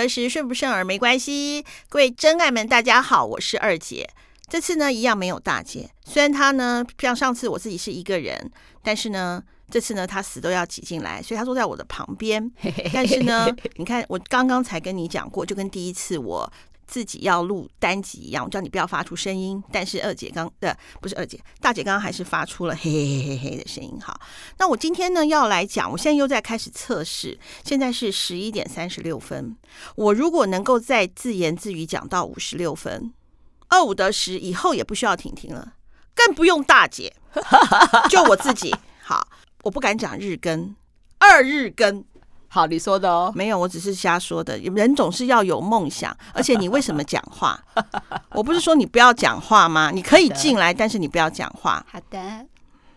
得时，顺不顺耳没关系。各位真爱们，大家好，我是二姐。这次呢，一样没有大姐。虽然她呢，像上次我自己是一个人，但是呢，这次呢，她死都要挤进来，所以她坐在我的旁边。但是呢，你看，我刚刚才跟你讲过，就跟第一次我。自己要录单集一样，我叫你不要发出声音。但是二姐刚的不是二姐，大姐刚刚还是发出了嘿嘿嘿嘿的声音。好，那我今天呢要来讲，我现在又在开始测试。现在是十一点三十六分，我如果能够再自言自语讲到五十六分，二五得十，以后也不需要婷婷了，更不用大姐，就我自己。好，我不敢讲日更，二日更。好，你说的哦，没有，我只是瞎说的。人总是要有梦想，而且你为什么讲话？我不是说你不要讲话吗？你可以进来，但是你不要讲话。好的，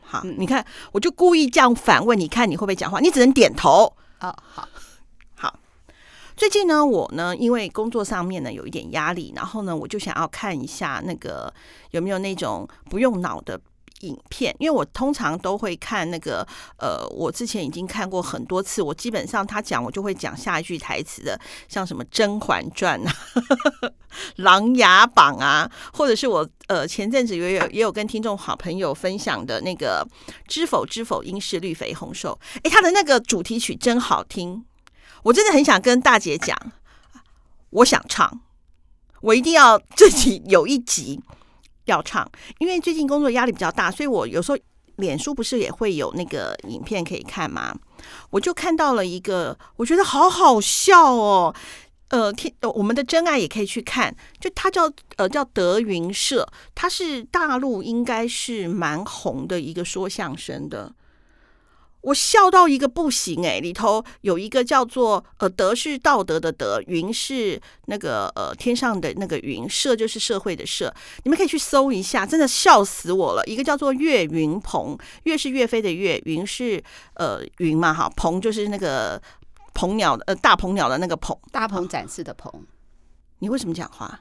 好，你看，我就故意这样反问，你看你会不会讲话？你只能点头。哦，好，好。最近呢，我呢，因为工作上面呢有一点压力，然后呢，我就想要看一下那个有没有那种不用脑的。影片，因为我通常都会看那个，呃，我之前已经看过很多次，我基本上他讲我就会讲下一句台词的，像什么《甄嬛传》啊，《琅琊榜》啊，或者是我呃前阵子也有也有跟听众好朋友分享的那个《知否知否，应是绿肥红瘦》，哎，他的那个主题曲真好听，我真的很想跟大姐讲，我想唱，我一定要自己有一集。要唱，因为最近工作压力比较大，所以我有时候脸书不是也会有那个影片可以看吗？我就看到了一个，我觉得好好笑哦。呃，天我们的真爱也可以去看，就他叫呃叫德云社，他是大陆应该是蛮红的一个说相声的。我笑到一个不行哎、欸，里头有一个叫做呃德是道德的德，云是那个呃天上的那个云，社就是社会的社，你们可以去搜一下，真的笑死我了。一个叫做岳云鹏，岳是岳飞的岳，云是呃云嘛哈，鹏就是那个鹏鸟的呃大鹏鸟的那个鹏，大鹏展翅的鹏。你为什么讲话？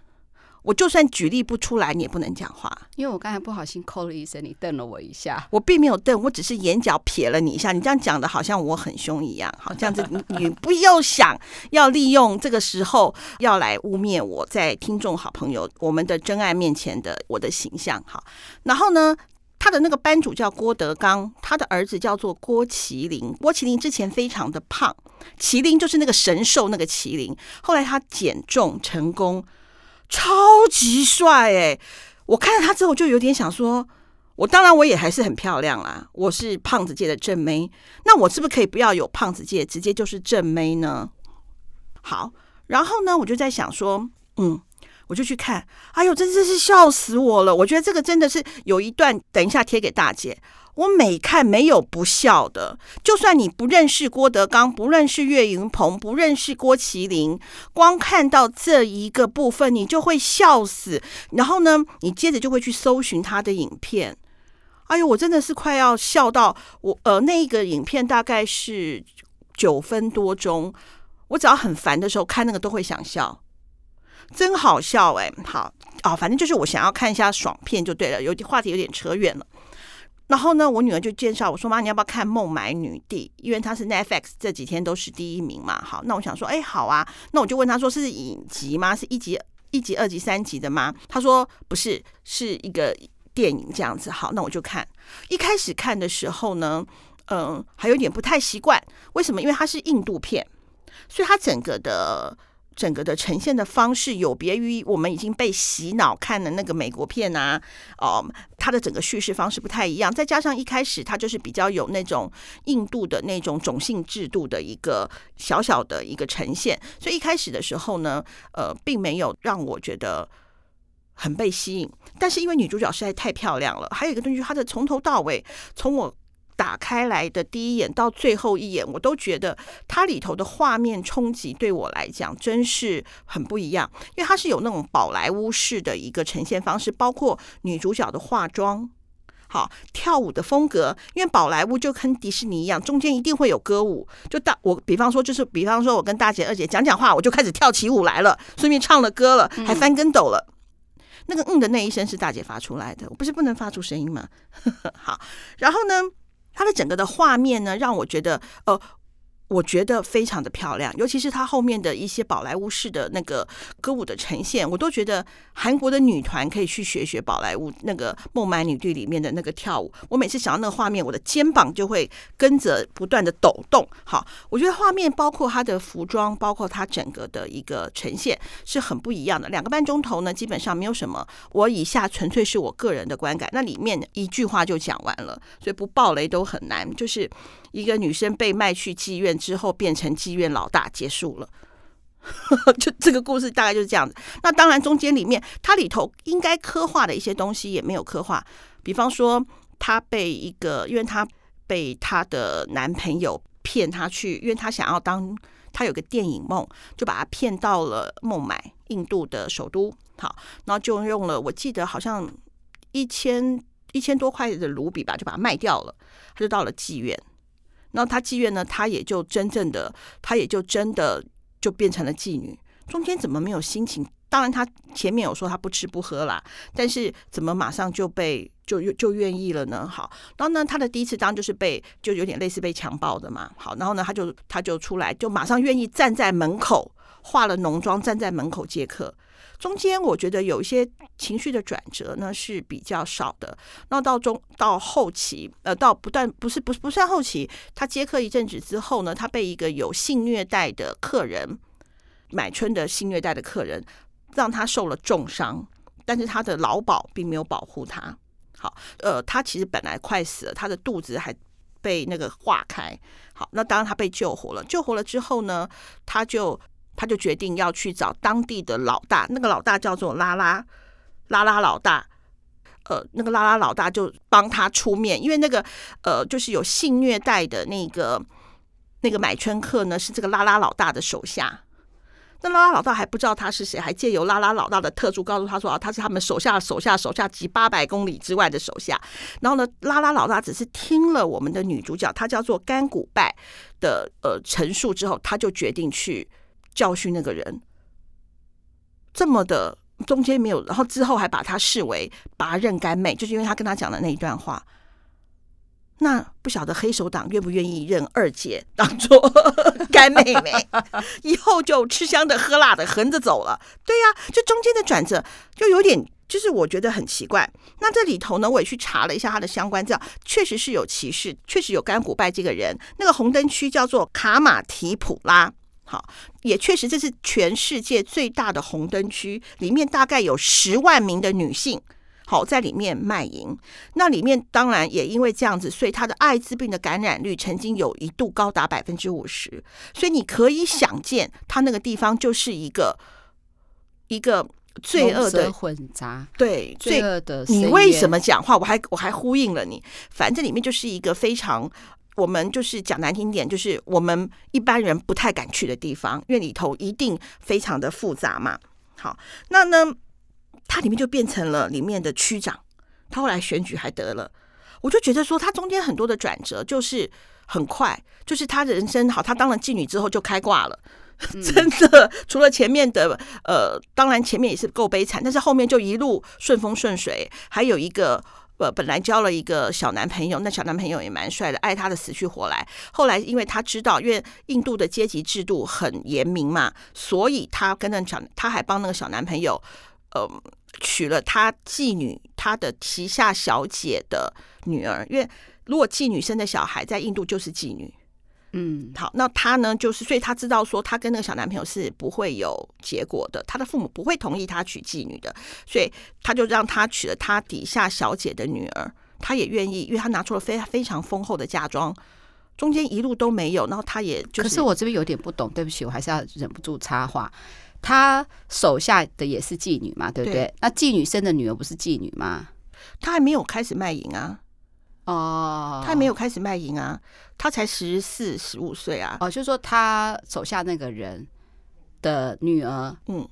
我就算举例不出来，你也不能讲话，因为我刚才不好心扣了一声，你瞪了我一下。我并没有瞪，我只是眼角瞥了你一下。你这样讲的好像我很凶一样，好，这样子你你不要想要利用这个时候要来污蔑我在听众好朋友我们的真爱面前的我的形象。好，然后呢，他的那个班主叫郭德纲，他的儿子叫做郭麒麟。郭麒麟之前非常的胖，麒麟就是那个神兽那个麒麟，后来他减重成功。超级帅哎！我看到他之后就有点想说，我当然我也还是很漂亮啦，我是胖子界的正妹，那我是不是可以不要有胖子界，直接就是正妹呢？好，然后呢，我就在想说，嗯，我就去看，哎呦，真的是笑死我了！我觉得这个真的是有一段，等一下贴给大姐。我每看没有不笑的，就算你不认识郭德纲，不认识岳云鹏，不认识郭麒麟，光看到这一个部分，你就会笑死。然后呢，你接着就会去搜寻他的影片。哎呦，我真的是快要笑到我呃，那一个影片大概是九分多钟，我只要很烦的时候看那个都会想笑，真好笑哎。好啊，反正就是我想要看一下爽片就对了，有点话题有点扯远了。然后呢，我女儿就介绍我说：“妈，你要不要看《孟买女帝》？因为她是 Netflix 这几天都是第一名嘛。”好，那我想说：“哎，好啊。”那我就问她说：“是影集吗？是一集、一集、二集、三集的吗？”她说：“不是，是一个电影这样子。”好，那我就看。一开始看的时候呢，嗯，还有点不太习惯。为什么？因为它是印度片，所以它整个的。整个的呈现的方式有别于我们已经被洗脑看的那个美国片啊，哦，它的整个叙事方式不太一样。再加上一开始它就是比较有那种印度的那种种姓制度的一个小小的一个呈现，所以一开始的时候呢，呃，并没有让我觉得很被吸引。但是因为女主角实在太漂亮了，还有一个东西，她的从头到尾，从我。打开来的第一眼到最后一眼，我都觉得它里头的画面冲击对我来讲真是很不一样，因为它是有那种宝莱坞式的一个呈现方式，包括女主角的化妆，好跳舞的风格。因为宝莱坞就跟迪士尼一样，中间一定会有歌舞。就大我比方说，就是比方说，我跟大姐、二姐讲讲话，我就开始跳起舞来了，顺便唱了歌了，还翻跟斗了。嗯、那个“嗯”的那一声是大姐发出来的，我不是不能发出声音吗？好，然后呢？它的整个的画面呢，让我觉得，呃，我觉得非常的漂亮，尤其是他后面的一些宝莱坞式的那个歌舞的呈现，我都觉得韩国的女团可以去学学宝莱坞那个《孟买女帝》里面的那个跳舞。我每次想到那个画面，我的肩膀就会跟着不断的抖动。好，我觉得画面包括他的服装，包括他整个的一个呈现是很不一样的。两个半钟头呢，基本上没有什么。我以下纯粹是我个人的观感，那里面一句话就讲完了，所以不爆雷都很难。就是一个女生被卖去妓院。之后变成妓院老大，结束了。就这个故事大概就是这样子。那当然，中间里面它里头应该刻画的一些东西也没有刻画。比方说，她被一个，因为她被她的男朋友骗她去，因为她想要当，她有个电影梦，就把她骗到了孟买，印度的首都。好，然后就用了，我记得好像一千一千多块的卢比吧，就把它卖掉了。她就到了妓院。然后她妓院呢，她也就真正的，她也就真的就变成了妓女。中间怎么没有心情？当然，她前面有说她不吃不喝啦，但是怎么马上就被就就就愿意了呢？好，然后呢，她的第一次当就是被就有点类似被强暴的嘛。好，然后呢，她就她就出来，就马上愿意站在门口，化了浓妆站在门口接客。中间我觉得有一些情绪的转折呢是比较少的，那到中到后期，呃，到不断不是不不算后期，他接客一阵子之后呢，他被一个有性虐待的客人，买春的性虐待的客人，让他受了重伤，但是他的劳保并没有保护他。好，呃，他其实本来快死了，他的肚子还被那个化开。好，那当然他被救活了，救活了之后呢，他就。他就决定要去找当地的老大，那个老大叫做拉拉拉拉老大，呃，那个拉拉老大就帮他出面，因为那个呃，就是有性虐待的那个那个买春客呢，是这个拉拉老大的手下。那拉拉老大还不知道他是谁，还借由拉拉老大的特助告诉他说啊，他是他们手下手下手下几八百公里之外的手下。然后呢，拉拉老大只是听了我们的女主角，她叫做甘古拜的呃陈述之后，他就决定去。教训那个人，这么的中间没有，然后之后还把他视为拔刃干妹，就是因为他跟他讲的那一段话。那不晓得黑手党愿不愿意认二姐当做 干妹妹，以后就吃香的喝辣的横着走了。对呀、啊，这中间的转折就有点，就是我觉得很奇怪。那这里头呢，我也去查了一下他的相关资料，确实是有歧视，确实有甘古拜这个人。那个红灯区叫做卡马提普拉。好，也确实这是全世界最大的红灯区，里面大概有十万名的女性，好在里面卖淫。那里面当然也因为这样子，所以他的艾滋病的感染率曾经有一度高达百分之五十。所以你可以想见，他那个地方就是一个一个罪恶的混杂，对罪恶的。你为什么讲话？我还我还呼应了你，反正里面就是一个非常。我们就是讲难听点，就是我们一般人不太敢去的地方，因为里头一定非常的复杂嘛。好，那呢，他里面就变成了里面的区长，他后来选举还得了，我就觉得说他中间很多的转折就是很快，就是他的人生好，他当了妓女之后就开挂了，真的，除了前面的呃，当然前面也是够悲惨，但是后面就一路顺风顺水，还有一个。呃，本来交了一个小男朋友，那小男朋友也蛮帅的，爱他的死去活来。后来因为他知道，因为印度的阶级制度很严明嘛，所以他跟那小，他还帮那个小男朋友，呃，娶了他妓女他的旗下小姐的女儿。因为如果妓女生的小孩在印度就是妓女。嗯，好，那他呢，就是所以他知道说，他跟那个小男朋友是不会有结果的，他的父母不会同意他娶妓女的，所以他就让他娶了他底下小姐的女儿，他也愿意，因为他拿出了非非常丰厚的嫁妆，中间一路都没有，然后他也就是，可是我这边有点不懂，对不起，我还是要忍不住插话，他手下的也是妓女嘛，对不对？对，那妓女生的女儿不是妓女吗？他还没有开始卖淫啊。哦，他还没有开始卖淫啊，他才十四、十五岁啊。哦，就是说他手下那个人的女儿，嗯，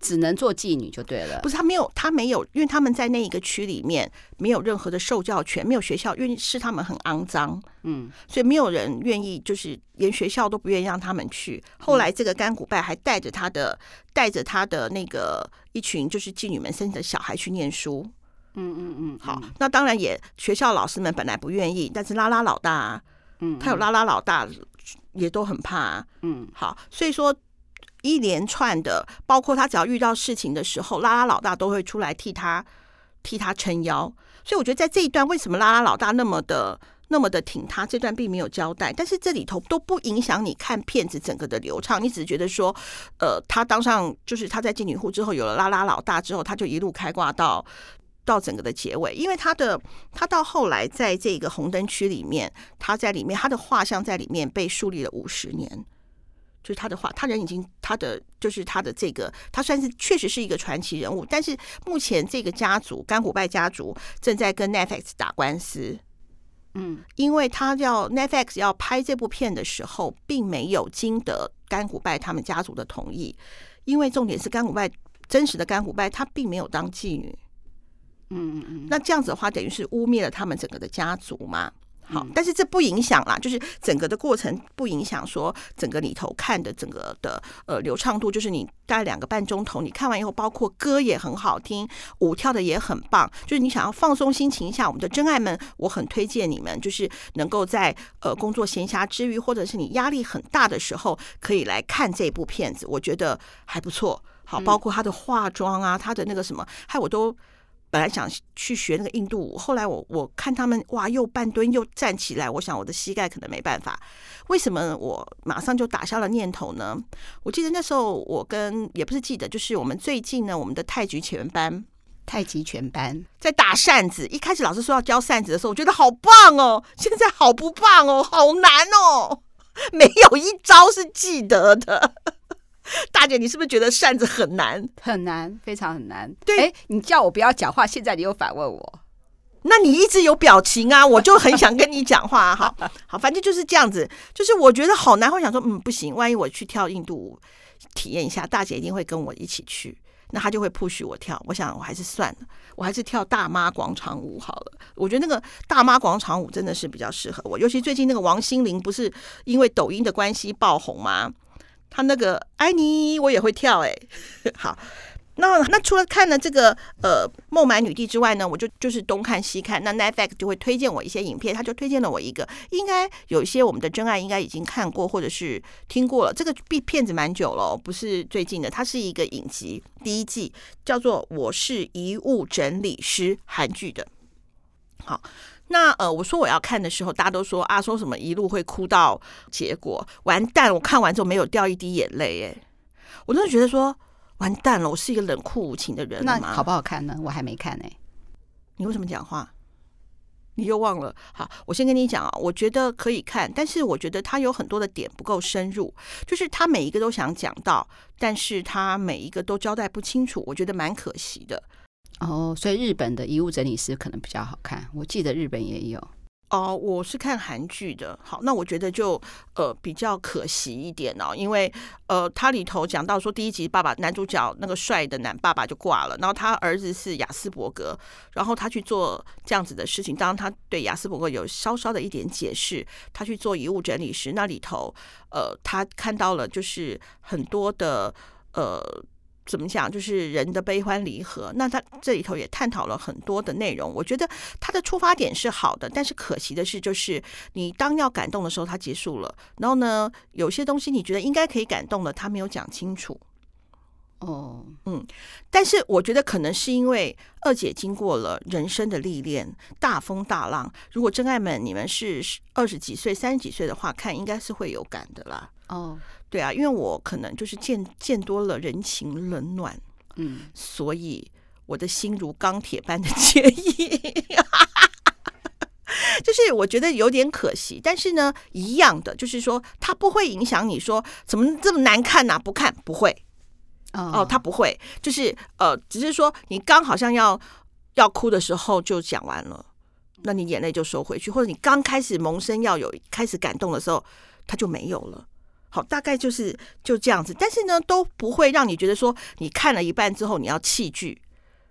只能做妓女就对了。不是他没有，他没有，因为他们在那一个区里面没有任何的受教权，没有学校，因为是他们很肮脏，嗯，所以没有人愿意，就是连学校都不愿意让他们去。后来这个甘古拜还带着他的，带着他的那个一群就是妓女们生的小孩去念书。嗯嗯嗯，好，那当然也学校老师们本来不愿意，但是拉拉老大，嗯，他有拉拉老大也都很怕啊。嗯，好，所以说一连串的，包括他只要遇到事情的时候，拉拉老大都会出来替他替他撑腰。所以我觉得在这一段，为什么拉拉老大那么的那么的挺他？这段并没有交代，但是这里头都不影响你看片子整个的流畅。你只是觉得说，呃，他当上就是他在妓女户之后有了拉拉老大之后，他就一路开挂到到整个的结尾。因为他的他到后来在这个红灯区里面，他在里面他的画像在里面被树立了五十年。就是他的画，他人已经他的就是他的这个，他算是确实是一个传奇人物。但是目前这个家族甘古拜家族正在跟 Netflix 打官司，嗯，因为他要 Netflix 要拍这部片的时候，并没有经得甘古拜他们家族的同意，因为重点是甘古拜真实的甘古拜他并没有当妓女，嗯嗯嗯，那这样子的话，等于是污蔑了他们整个的家族嘛。好，但是这不影响啦，就是整个的过程不影响说整个里头看的整个的呃流畅度，就是你大概两个半钟头，你看完以后，包括歌也很好听，舞跳的也很棒，就是你想要放松心情一下，我们的真爱们，我很推荐你们，就是能够在呃工作闲暇之余，或者是你压力很大的时候，可以来看这部片子，我觉得还不错。好，包括他的化妆啊，他的那个什么，还有我都。本来想去学那个印度舞，后来我我看他们哇，又半蹲又站起来，我想我的膝盖可能没办法。为什么我马上就打消了念头呢？我记得那时候我跟也不是记得，就是我们最近呢，我们的太极拳班，太极拳班在打扇子。一开始老师说要教扇子的时候，我觉得好棒哦，现在好不棒哦，好难哦，没有一招是记得的。大姐，你是不是觉得扇子很难？很难，非常很难。对，哎，你叫我不要讲话，现在你又反问我，那你一直有表情啊，我就很想跟你讲话。好好，反正就是这样子，就是我觉得好难，会想说，嗯，不行，万一我去跳印度舞体验一下，大姐一定会跟我一起去，那她就会 push 我跳。我想我还是算了，我还是跳大妈广场舞好了。我觉得那个大妈广场舞真的是比较适合我，尤其最近那个王心凌不是因为抖音的关系爆红吗？他那个爱你，我也会跳哎。好，那那除了看了这个呃《孟买女帝》之外呢，我就就是东看西看。那 Netflix 就会推荐我一些影片，他就推荐了我一个，应该有一些我们的真爱应该已经看过或者是听过了。这个片片子蛮久了，不是最近的，它是一个影集，第一季叫做《我是遗物整理师》，韩剧的。好。那呃，我说我要看的时候，大家都说啊，说什么一路会哭到结果，完蛋！我看完之后没有掉一滴眼泪，哎，我真的觉得说完蛋了，我是一个冷酷无情的人。那好不好看呢？我还没看呢。你为什么讲话？你又忘了？好，我先跟你讲啊，我觉得可以看，但是我觉得他有很多的点不够深入，就是他每一个都想讲到，但是他每一个都交代不清楚，我觉得蛮可惜的。哦，所以日本的遗物整理师可能比较好看。我记得日本也有。哦，我是看韩剧的。好，那我觉得就呃比较可惜一点哦，因为呃它里头讲到说第一集爸爸男主角那个帅的男爸爸就挂了，然后他儿子是亚斯伯格，然后他去做这样子的事情。当然他对亚斯伯格有稍稍的一点解释，他去做遗物整理师，那里头呃他看到了就是很多的呃。怎么讲？就是人的悲欢离合。那他这里头也探讨了很多的内容。我觉得他的出发点是好的，但是可惜的是，就是你当要感动的时候，他结束了。然后呢，有些东西你觉得应该可以感动的，他没有讲清楚。哦，嗯。但是我觉得可能是因为二姐经过了人生的历练，大风大浪。如果真爱们你们是二十几岁、三十几岁的话，看应该是会有感的啦。哦。对啊，因为我可能就是见见多了人情冷暖，嗯，所以我的心如钢铁般的 坚毅，就是我觉得有点可惜。但是呢，一样的，就是说它不会影响你说怎么这么难看呐？不看不会哦，它不会，就是呃，只是说你刚好像要要哭的时候就讲完了，那你眼泪就收回去，或者你刚开始萌生要有开始感动的时候，它就没有了。好，大概就是就这样子，但是呢，都不会让你觉得说你看了一半之后你要弃剧。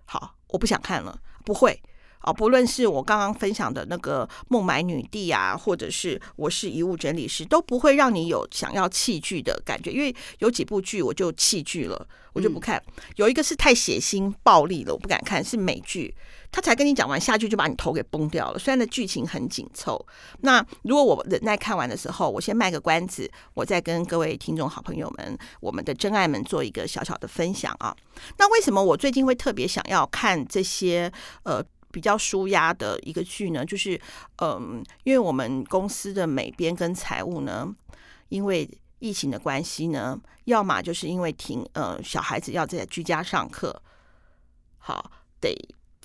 好，我不想看了，不会。啊，不论是我刚刚分享的那个孟买女帝啊，或者是我是遗物整理师，都不会让你有想要弃剧的感觉，因为有几部剧我就弃剧了，我就不看。有一个是太血腥暴力了，我不敢看，是美剧。他才跟你讲完下句就把你头给崩掉了。虽然的剧情很紧凑，那如果我忍耐看完的时候，我先卖个关子，我再跟各位听众好朋友们、我们的真爱们做一个小小的分享啊。那为什么我最近会特别想要看这些呃比较舒压的一个剧呢？就是嗯、因为我们公司的美编跟财务呢，因为疫情的关系呢，要么就是因为停呃小孩子要在居家上课，好得。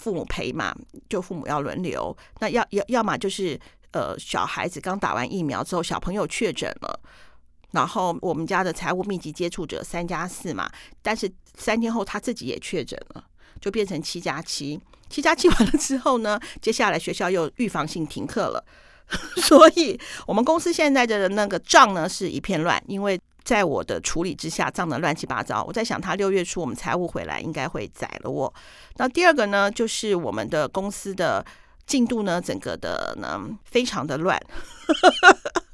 父母陪嘛，就父母要轮流。那要要要么就是呃，小孩子刚打完疫苗之后，小朋友确诊了，然后我们家的财务密集接触者三加四嘛，但是三天后他自己也确诊了，就变成七加七。七加七 完了之后呢，接下来学校又预防性停课了，所以我们公司现在的那个账呢是一片乱，因为。在我的处理之下，账的乱七八糟。我在想，他六月初我们财务回来，应该会宰了我。那第二个呢，就是我们的公司的进度呢，整个的呢非常的乱，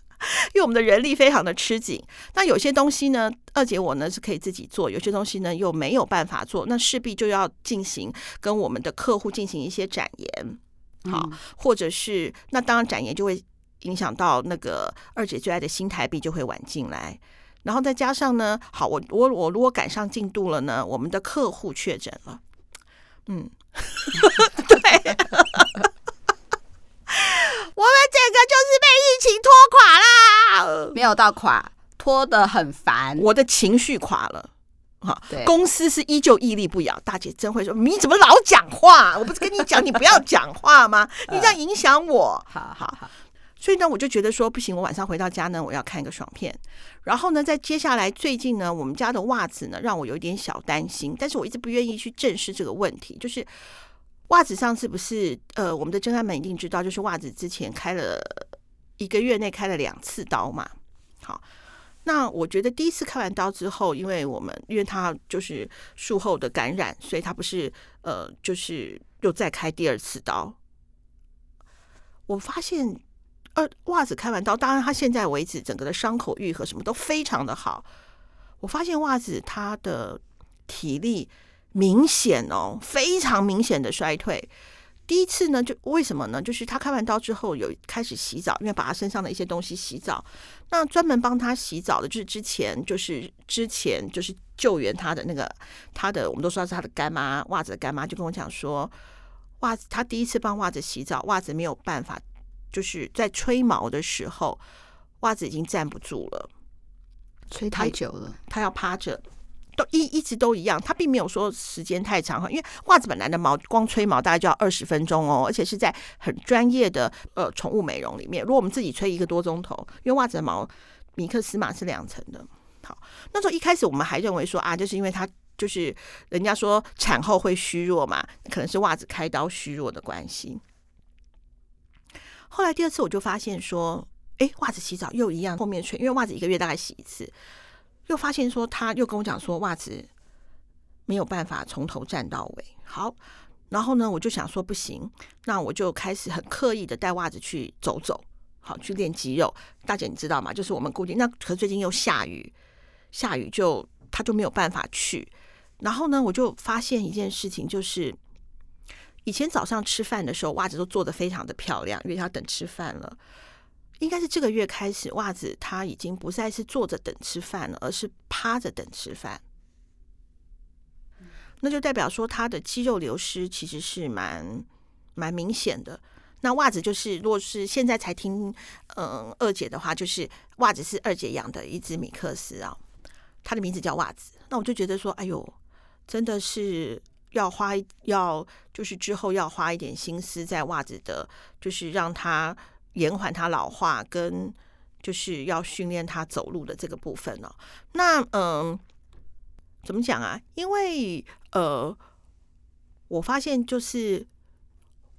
因为我们的人力非常的吃紧。那有些东西呢，二姐我呢是可以自己做，有些东西呢又没有办法做，那势必就要进行跟我们的客户进行一些展言，好，或者是那当然展言就会影响到那个二姐最爱的新台币就会晚进来。然后再加上呢，好，我我我如果赶上进度了呢，我们的客户确诊了，嗯，对，我们整个就是被疫情拖垮啦，没有到垮，拖得很烦，我的情绪垮了，哈，对，公司是依旧屹立不摇，大姐真会说，你怎么老讲话？我不是跟你讲你不要讲话吗？你这样影响我，好好好。所以呢，我就觉得说不行，我晚上回到家呢，我要看一个爽片。然后呢，在接下来最近呢，我们家的袜子呢，让我有一点小担心，但是我一直不愿意去正视这个问题。就是袜子上次不是呃，我们的真爱们一定知道，就是袜子之前开了一个月内开了两次刀嘛。好，那我觉得第一次开完刀之后，因为我们因为他就是术后的感染，所以他不是呃，就是又再开第二次刀。我发现。呃，袜子开完刀，当然他现在为止整个的伤口愈合什么都非常的好。我发现袜子他的体力明显哦，非常明显的衰退。第一次呢，就为什么呢？就是他开完刀之后有开始洗澡，因为把他身上的一些东西洗澡。那专门帮他洗澡的，就是之前就是之前就是救援他的那个他的，我们都说他是他的干妈，袜子的干妈就跟我讲说，袜子他第一次帮袜子洗澡，袜子没有办法。就是在吹毛的时候，袜子已经站不住了，吹太久了，他要趴着，都一一直都一样，它并没有说时间太长哈，因为袜子本来的毛光吹毛大概就要二十分钟哦，而且是在很专业的呃宠物美容里面，如果我们自己吹一个多钟头，因为袜子的毛米克斯嘛是两层的，好，那时候一开始我们还认为说啊，就是因为它就是人家说产后会虚弱嘛，可能是袜子开刀虚弱的关系。后来第二次我就发现说，哎，袜子洗澡又一样，后面吹，因为袜子一个月大概洗一次，又发现说，他又跟我讲说，袜子没有办法从头站到尾。好，然后呢，我就想说不行，那我就开始很刻意的带袜子去走走，好，去练肌肉。大姐你知道吗？就是我们固定，那可是最近又下雨，下雨就他就没有办法去。然后呢，我就发现一件事情，就是。以前早上吃饭的时候，袜子都做得非常的漂亮，因为他等吃饭了。应该是这个月开始，袜子他已经不再是坐着等吃饭了，而是趴着等吃饭。那就代表说他的肌肉流失其实是蛮蛮明显的。那袜子就是，如果是现在才听嗯二姐的话，就是袜子是二姐养的一只米克斯啊，它的名字叫袜子。那我就觉得说，哎呦，真的是。要花要就是之后要花一点心思在袜子的，就是让它延缓它老化，跟就是要训练它走路的这个部分哦。那嗯，怎么讲啊？因为呃，我发现就是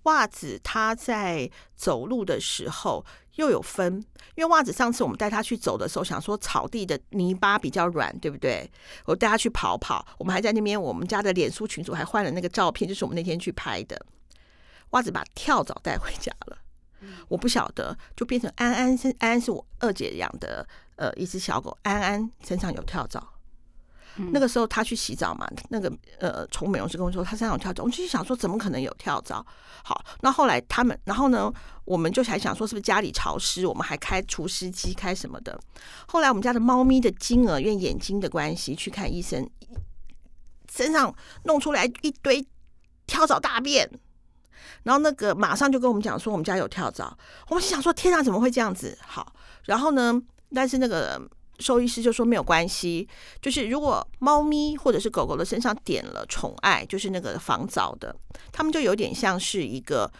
袜子它在走路的时候。又有分，因为袜子上次我们带他去走的时候，想说草地的泥巴比较软，对不对？我带他去跑跑，我们还在那边，我们家的脸书群组还换了那个照片，就是我们那天去拍的。袜子把跳蚤带回家了。我不晓得，就变成安安是安安是我二姐养的呃一只小狗，安安身上有跳蚤。嗯、那个时候他去洗澡嘛，那个呃宠物美容师跟我说他身上有跳蚤，我就想说怎么可能有跳蚤？好，那后来他们，然后呢，我们就还想说是不是家里潮湿，我们还开除湿机开什么的。后来我们家的猫咪的金额因为眼睛的关系去看医生，身上弄出来一堆跳蚤大便。然后那个马上就跟我们讲说，我们家有跳蚤。我们心想说，天啊，怎么会这样子？好，然后呢，但是那个兽医师就说没有关系，就是如果猫咪或者是狗狗的身上点了宠爱，就是那个防蚤的，它们就有点像是一个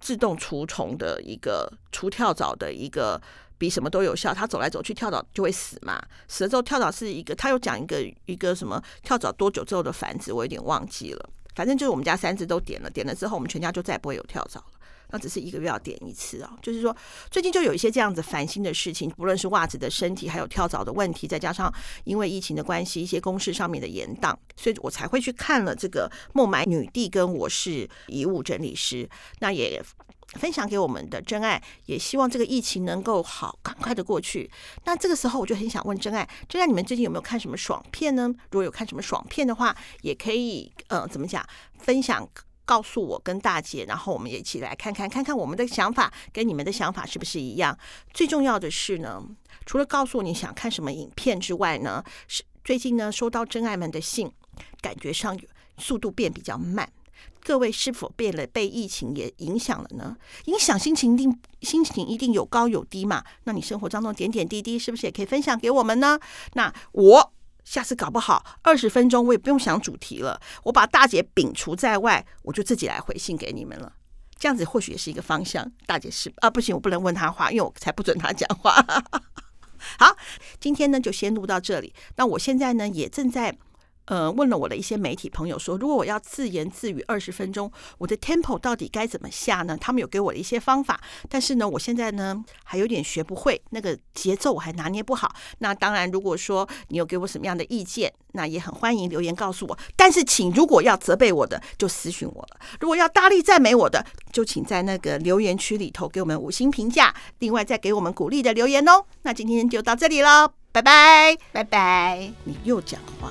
自动除虫的一个除跳蚤的一个，比什么都有效。它走来走去，跳蚤就会死嘛。死了之后，跳蚤是一个，他又讲一个一个什么跳蚤多久之后的繁殖，我有点忘记了。反正就是我们家三只都点了，点了之后我们全家就再也不会有跳蚤了。那只是一个月要点一次啊。就是说最近就有一些这样子烦心的事情，不论是袜子的身体，还有跳蚤的问题，再加上因为疫情的关系，一些公事上面的延宕，所以我才会去看了这个孟买女帝跟我是遗物整理师。那也。分享给我们的真爱，也希望这个疫情能够好，赶快的过去。那这个时候，我就很想问真爱，真爱，你们最近有没有看什么爽片呢？如果有看什么爽片的话，也可以呃，怎么讲，分享告诉我跟大姐，然后我们也一起来看看，看看我们的想法跟你们的想法是不是一样。最重要的是呢，除了告诉你想看什么影片之外呢，是最近呢收到真爱们的信，感觉上速度变比较慢。各位是否变了？被疫情也影响了呢？影响心情一定心情一定有高有低嘛？那你生活当中点点滴滴是不是也可以分享给我们呢？那我下次搞不好二十分钟我也不用想主题了，我把大姐摒除在外，我就自己来回信给你们了。这样子或许也是一个方向。大姐是啊，不行，我不能问她话，因为我才不准她讲话。好，今天呢就先录到这里。那我现在呢也正在。呃，问了我的一些媒体朋友说，如果我要自言自语二十分钟，我的 tempo 到底该怎么下呢？他们有给我的一些方法，但是呢，我现在呢还有点学不会，那个节奏我还拿捏不好。那当然，如果说你有给我什么样的意见，那也很欢迎留言告诉我。但是，请如果要责备我的，就私讯我了；如果要大力赞美我的，就请在那个留言区里头给我们五星评价，另外再给我们鼓励的留言哦。那今天就到这里喽，拜拜，拜拜。你又讲话。